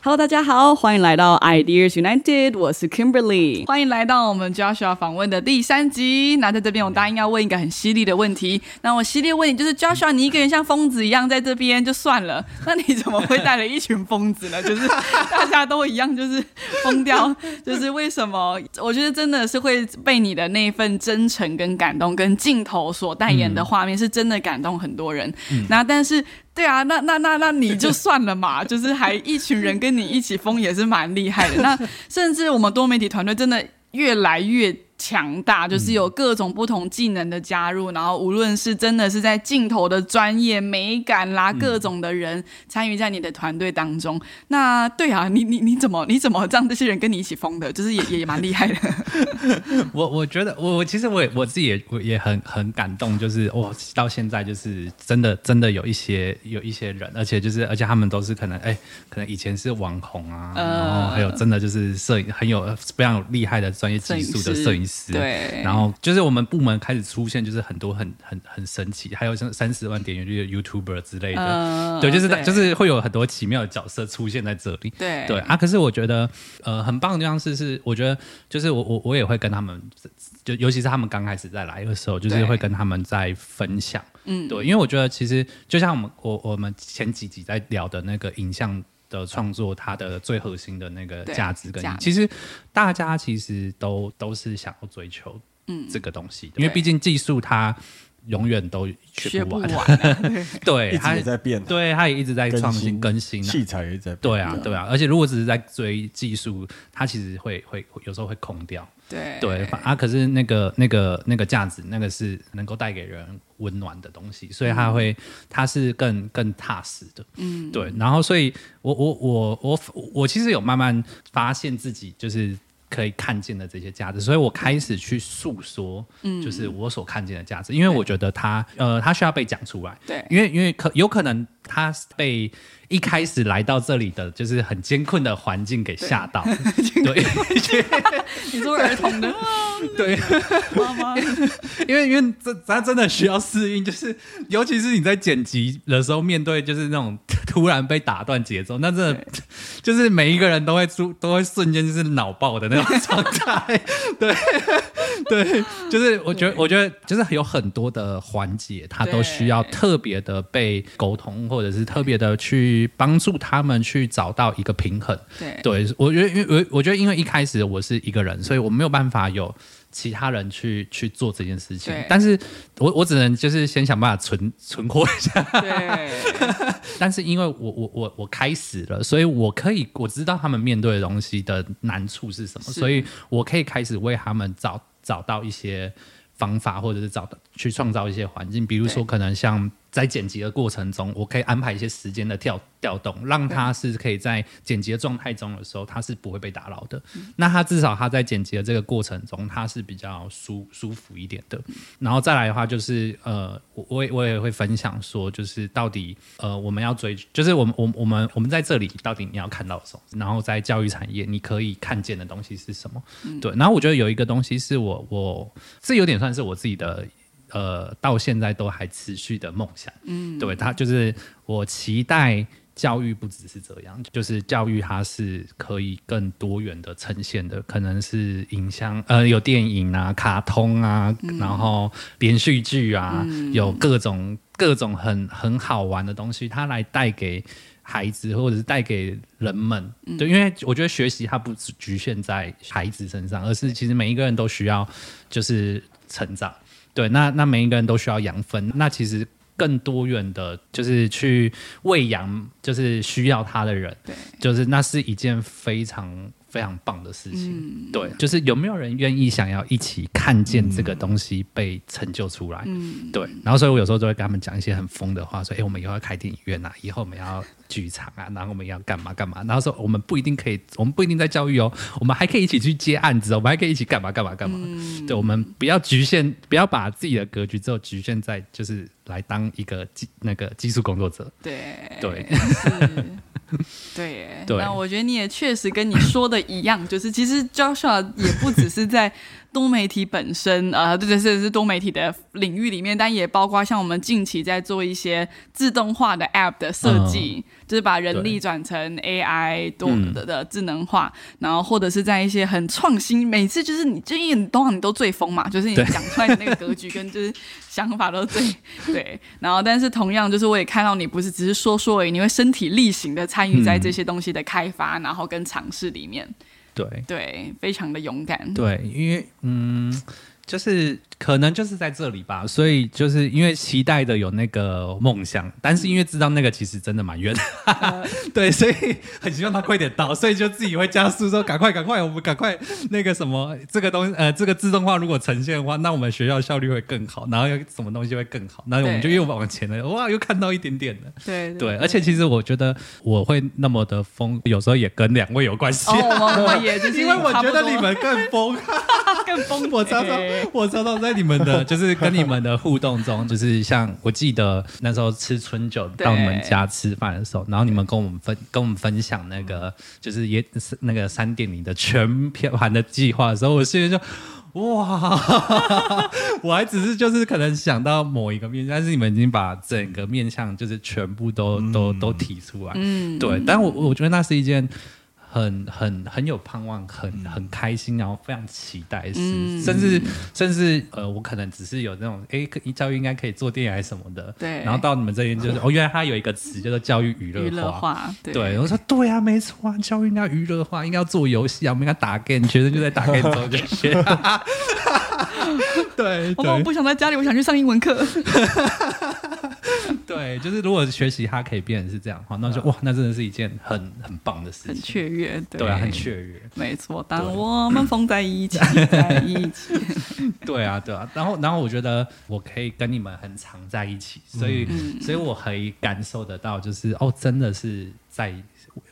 Hello，大家好，欢迎来到 Ideas United，我是 Kimberly。欢迎来到我们 Joshua 访问的第三集。那在这边，我答应要问一个很犀利的问题。那我犀利问你就是，Joshua，你一个人像疯子一样在这边就算了，那你怎么会带了一群疯子呢？就是 大家都一样，就是疯掉，就是为什么？我觉得真的是会被你的那份真诚跟感动，跟镜头所代言的画面，是真的感动很多人。那但是。对啊，那那那那你就算了嘛，就是还一群人跟你一起疯也是蛮厉害的。那甚至我们多媒体团队真的越来越。强大就是有各种不同技能的加入，然后无论是真的是在镜头的专业美感啦，各种的人参与在你的团队当中。那对啊，你你你怎么你怎么让这些人跟你一起疯的？就是也也蛮厉害的。我我觉得我我其实我也我自己也我也很很感动，就是我到现在就是真的真的有一些有一些人，而且就是而且他们都是可能哎，可能以前是网红啊，然后还有真的就是摄影很有非常厉害的专业技术的摄影。对，然后就是我们部门开始出现，就是很多很很很神奇，还有像三十万点阅率的 YouTuber 之类的，对，就是就是会有很多奇妙的角色出现在这里。对对啊，可是我觉得呃很棒的地方是，是我觉得就是我我我也会跟他们，就尤其是他们刚开始在来的时候，就是会跟他们在分享。嗯，对，因为我觉得其实就像我们我我们前几集在聊的那个影像。的创作，它的最核心的那个价值跟，其实大家其实都都是想要追求嗯。这个东西，因为毕竟技术它永远都学不完，对，它也在变，对，它也一直在创新更新，器材也在，对啊，对啊，而且如果只是在追技术，它其实会会有时候会空掉。对。对啊，可是那个那个那个价值，那个是能够带给人温暖的东西，所以他会，他是更更踏实的，嗯，对。然后，所以我我我我我其实有慢慢发现自己就是可以看见的这些价值，所以我开始去诉说，嗯，就是我所看见的价值，因为我觉得他呃，他需要被讲出来，对，因为因为可有可能他被。一开始来到这里的就是很艰困的环境给吓到，对，你说儿童 的，对，妈妈，因为因为这咱真的需要适应，就是尤其是你在剪辑的时候，面对就是那种突然被打断节奏，那真的 就是每一个人都会出都会瞬间就是脑爆的那种状态，对对，就是我觉得我觉得就是有很多的环节，他都需要特别的被沟通，或者是特别的去。帮助他们去找到一个平衡。对，对我觉得，因为我我觉得，因为一开始我是一个人，所以我没有办法有其他人去去做这件事情。但是我我只能就是先想办法存 存活一下。对。但是因为我我我我开始了，所以我可以我知道他们面对的东西的难处是什么，所以我可以开始为他们找找到一些方法，或者是找到去创造一些环境，比如说可能像。在剪辑的过程中，我可以安排一些时间的调调动，让他是可以在剪辑的状态中的时候，他是不会被打扰的。那他至少他在剪辑的这个过程中，他是比较舒舒服一点的。然后再来的话，就是呃，我我也我也会分享说，就是到底呃，我们要追，就是我们我我们我们在这里到底你要看到什么？然后在教育产业，你可以看见的东西是什么？对。然后我觉得有一个东西是我我这有点算是我自己的。呃，到现在都还持续的梦想，嗯，对他就是我期待教育不只是这样，就是教育它是可以更多元的呈现的，可能是影像，呃，有电影啊、卡通啊，然后连续剧啊，有各种各种很很好玩的东西，它来带给孩子或者是带给人们，对，因为我觉得学习它不只局限在孩子身上，而是其实每一个人都需要就是成长。对，那那每一个人都需要养分，那其实更多元的，就是去喂养，就是需要它的人，对，就是那是一件非常非常棒的事情。对，就是有没有人愿意想要一起看见这个东西被成就出来？嗯，对。然后，所以我有时候就会跟他们讲一些很疯的话，说：“哎，我们以后要开电影院呐，以后我们要。”剧场啊，然后我们要干嘛干嘛？然后说我们不一定可以，我们不一定在教育哦，我们还可以一起去接案子，我们还可以一起干嘛干嘛干嘛。对，我们不要局限，不要把自己的格局只有局限在就是来当一个技那个技术工作者。对对 对，那我觉得你也确实跟你说的一样，就是其实 Joshua 也不只是在。多媒体本身，呃，对对是是多媒体的领域里面，但也包括像我们近期在做一些自动化的 App 的设计，就是把人力转成 AI 多的的智能化，然后或者是在一些很创新，每次就是你就因为你通常你都最疯嘛，就是你讲出来的那个格局跟就是想法都最 对，然后但是同样就是我也看到你不是只是说说而已，你会身体力行的参与在这些东西的开发，然后跟尝试里面。对对，非常的勇敢。对，因为嗯，就是可能就是在这里吧，所以就是因为期待的有那个梦想，但是因为知道那个其实真的蛮远，对，所以很希望他快点到，所以就自己会加速说赶快赶快，我们赶快那个什么这个东西呃这个自动化如果呈现的话，那我们学校效率会更好，然后又什么东西会更好，那我们就又往前了，哇，又看到一点点了，对对，而且其实我觉得我会那么的疯，有时候也跟两位有关系，哦，我也就是因为我觉得你们更疯，更疯，我常常我常常在你们的就是跟你们的互动中，就是像我记得那时候吃春酒到你们家吃饭的时候，然后你们跟我们分跟我们分享那个就是也那个三点零的全片盘的计划的时候，我心里就哇，我还只是就是可能想到某一个面，但是你们已经把整个面向就是全部都都都提出来，嗯，对，但我我觉得那是一件。很很很有盼望，很很开心，然后非常期待，是甚至甚至呃，我可能只是有那种哎，教育应该可以做电影还是什么的，对。然后到你们这边就是哦，原来它有一个词叫做教育娱乐化，对。我说对啊，没错啊，教育应该娱乐化，应该要做游戏啊，我们应该打 game，学生就在打 game 中就学。对，我不想在家里，我想去上英文课。对，就是如果学习它可以变成是这样的话，那就哇，那真的是一件很很棒的事情，很雀跃，对啊，很雀跃，没错。当我们 缝在一起，在一起，对啊，对啊。然后，然后我觉得我可以跟你们很常在一起，所以，所以我可以感受得到，就是哦，真的是在。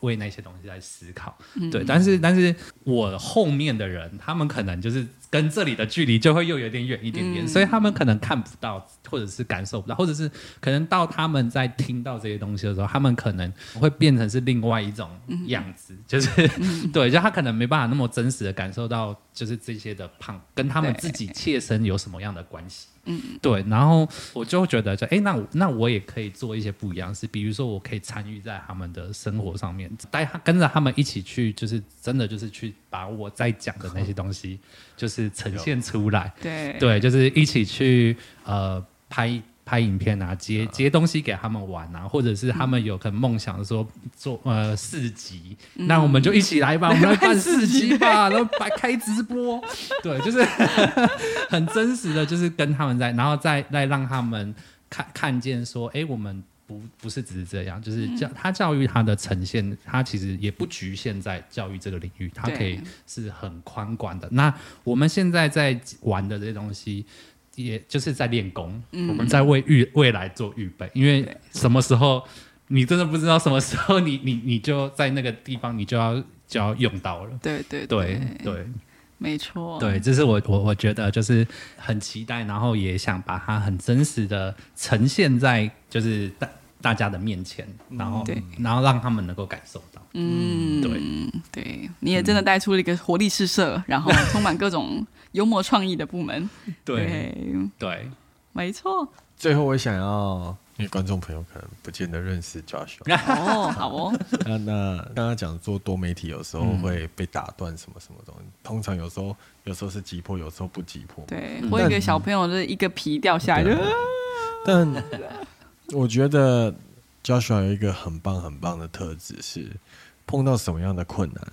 为那些东西在思考，对，但是但是我后面的人，他们可能就是跟这里的距离就会又有点远一点点，所以他们可能看不到，或者是感受不到，或者是可能到他们在听到这些东西的时候，他们可能会变成是另外一种样子，就是 对，就他可能没办法那么真实的感受到，就是这些的胖跟他们自己切身有什么样的关系。嗯，对，然后我就觉得，就哎，那那我也可以做一些不一样事，比如说我可以参与在他们的生活上面，带跟着他们一起去，就是真的就是去把我在讲的那些东西，就是呈现出来。对，对，就是一起去呃拍。拍影片啊，接接东西给他们玩啊，或者是他们有可能梦想说做呃四级，那我们就一起来吧，我们来办 四级吧，然后白开直播，对，就是很真实的，就是跟他们在，然后再再让他们看看见说，哎，我们不不是只是这样，就是教他教育他的呈现，他其实也不局限在教育这个领域，他可以是很宽广的。那我们现在在玩的这些东西。也就是在练功，我们在为预未来做预备，因为什么时候你真的不知道什么时候你你你就在那个地方，你就要就要用到了。对对对对，没错。对，这是我我我觉得就是很期待，然后也想把它很真实的呈现在就是大大家的面前，然后然后让他们能够感受到。嗯，对对，你也真的带出了一个活力四射，然后充满各种。幽默创意的部门，对对，没错。最后，我想要，因为观众朋友可能不见得认识 Joshua。哦，好哦。那那刚刚讲做多媒体，有时候会被打断，什么什么东西。通常有时候，有时候是急迫，有时候不急迫。对，我一个小朋友就是一个皮掉下来。但我觉得 Joshua 有一个很棒很棒的特质，是碰到什么样的困难。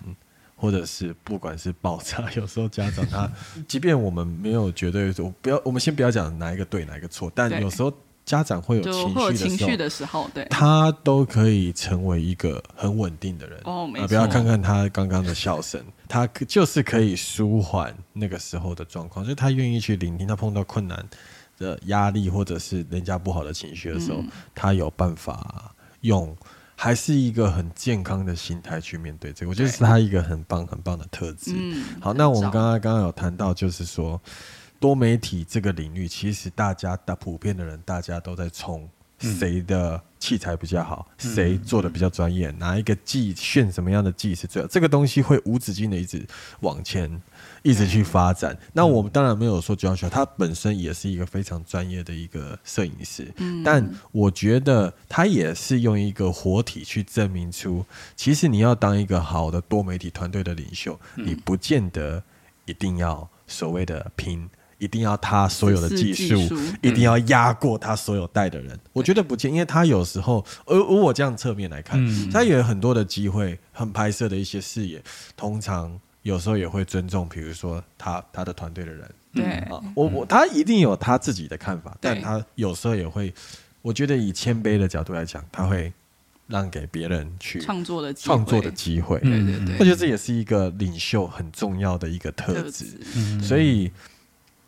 或者是不管是爆炸，有时候家长他，即便我们没有绝对，我不要，我们先不要讲哪一个对哪一个错，但有时候家长会有情绪的时候，对，他都可以成为一个很稳定的人。哦，没错。不要看看他刚刚的笑声，他就是可以舒缓那个时候的状况，就是他愿意去聆听，他碰到困难的压力或者是人家不好的情绪的时候，他有办法用。还是一个很健康的心态去面对这个，我觉得是他一个很棒很棒的特质。好，那我们刚刚刚刚有谈到，就是说多媒体这个领域，其实大家大普遍的人，大家都在冲谁的器材比较好，谁做的比较专业，哪一个技炫什么样的技是最好，这个东西会无止境的一直往前。一直去发展。那我们当然没有说 Joshua，他本身也是一个非常专业的一个摄影师。嗯，但我觉得他也是用一个活体去证明出，其实你要当一个好的多媒体团队的领袖，你不见得一定要所谓的拼，一定要他所有的技术，一定要压过他所有带的人。我觉得不见，因为他有时候，而而我这样侧面来看，他也有很多的机会，很拍摄的一些视野，通常。有时候也会尊重，比如说他他的团队的人，对。啊，我我他一定有他自己的看法，但他有时候也会，我觉得以谦卑的角度来讲，他会让给别人去创作的创作的机会，对对对，我觉得这也是一个领袖很重要的一个特质，所以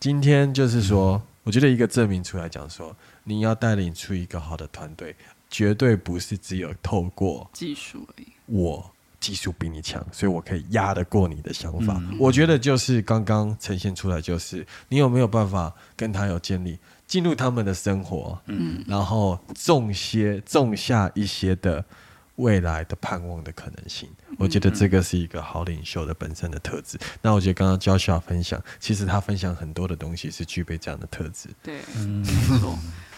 今天就是说，我觉得一个证明出来讲说，你要带领出一个好的团队，绝对不是只有透过技术而已，我。技术比你强，所以我可以压得过你的想法。我觉得就是刚刚呈现出来，就是你有没有办法跟他有建立进入他们的生活，嗯，然后种些种下一些的未来的盼望的可能性。我觉得这个是一个好领袖的本身的特质。那我觉得刚刚教授分享，其实他分享很多的东西是具备这样的特质。对，嗯。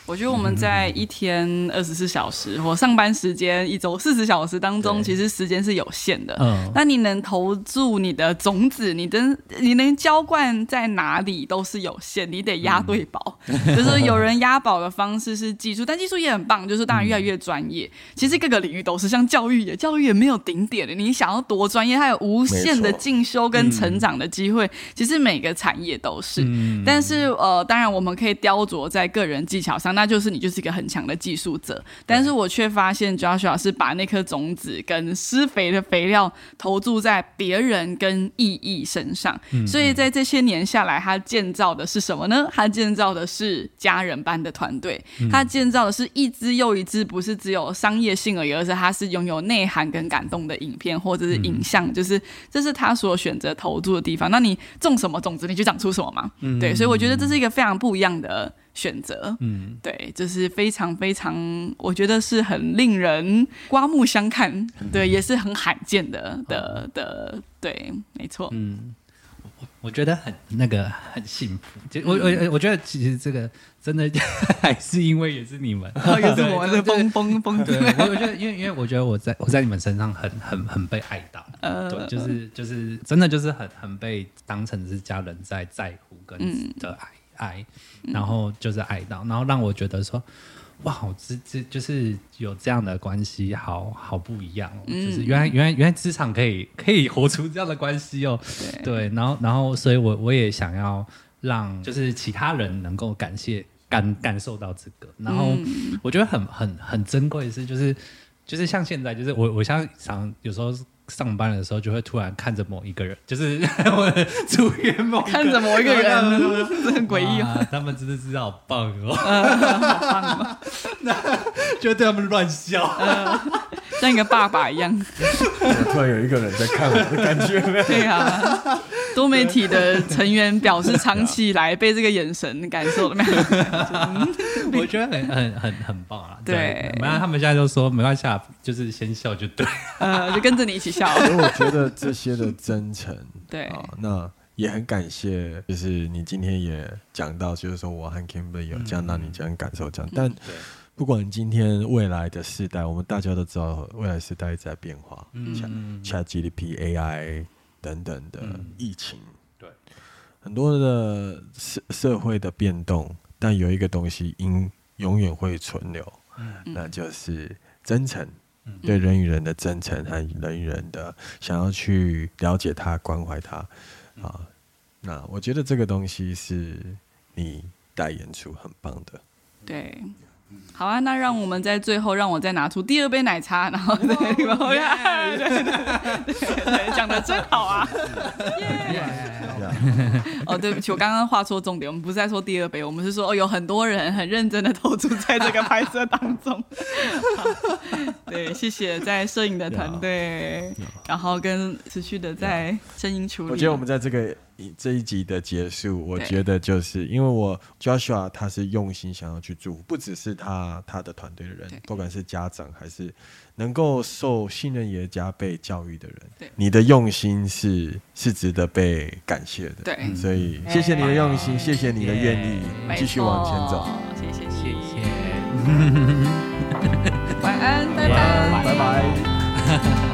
我觉得我们在一天二十四小时或上班时间一周四十小时当中，其实时间是有限的。嗯，那你能投注你的种子，你的你能浇灌在哪里都是有限，你得压对宝。就是有人押宝的方式是技术，但技术也很棒，就是当然越来越专业。其实各个领域都是，像教育也，教育也没有顶点的。你想要多专业，它有无限的进修跟成长的机会。其实每个产业都是，但是呃，当然我们可以雕琢在个人技巧上。那就是你就是一个很强的技术者，但是我却发现 Joshua 是把那颗种子跟施肥的肥料投注在别人跟意义身上，所以在这些年下来，他建造的是什么呢？他建造的是家人般的团队，他建造的是一支又一支，不是只有商业性而已，而是他是拥有内涵跟感动的影片或者是影像，就是这是他所选择投注的地方。那你种什么种子，你就长出什么嘛？对，所以我觉得这是一个非常不一样的。选择，嗯，对，就是非常非常，我觉得是很令人刮目相看，对，也是很罕见的的的，对，没错，嗯，我我觉得很那个很幸福，就我我我觉得其实这个真的还是因为也是你们，也是我们的风风风，对，我觉得因为因为我觉得我在我在你们身上很很很被爱到，呃，对，就是就是真的就是很很被当成是家人在在乎跟的爱。爱，然后就是爱到，然后让我觉得说，哇，这这就是有这样的关系，好好不一样哦。就是原来原来原来职场可以可以活出这样的关系哦。对，然后然后，所以我我也想要让就是其他人能够感谢感感受到这个，然后我觉得很很很珍贵的是，就是就是像现在，就是我我像常有时候。上班的时候就会突然看着某一个人，就是我主演某看着某一个人，很诡异啊！他们真的是 好棒哦，那就对他们乱笑，像一个爸爸一样。突然有一个人在看我的感觉，对啊。多媒体的成员表示，长期以来被这个眼神感受了没有？我觉得很很很很棒啊！对，没有他们现在就说没关系，就是先笑就对，呃，就跟着你一起笑。所以我觉得这些的真诚，对啊，那也很感谢，就是你今天也讲到，就是说我和 Kimberly 有这样让你这样感受这样，但不管今天未来的时代，我们大家都知道未来时代在变化，像 Chat GDP AI。等等的疫情，对。很多的社社会的变动，但有一个东西应永远会存留，那就是真诚，对人与人的真诚和人与人的想要去了解他、关怀他。啊。那我觉得这个东西是你代言出很棒的，对。好啊，那让我们在最后，让我再拿出第二杯奶茶，然后对，对对对，讲的真好啊！哦，对不起，我刚刚画错重点，我们不是在说第二杯，我们是说哦，有很多人很认真的投注在这个拍摄当中。对，谢谢在摄影的团队，然后跟持续的在声音处理。我觉得我们在这个。这一集的结束我觉得就是因为我 joshua 他是用心想要去做不只是他他的团队的人不管是家长还是能够受信任也加被教育的人你的用心是是值得被感谢的。对。所以谢谢你的用心谢谢你的愿意继续往前走。谢谢谢谢。晚安拜拜。拜拜。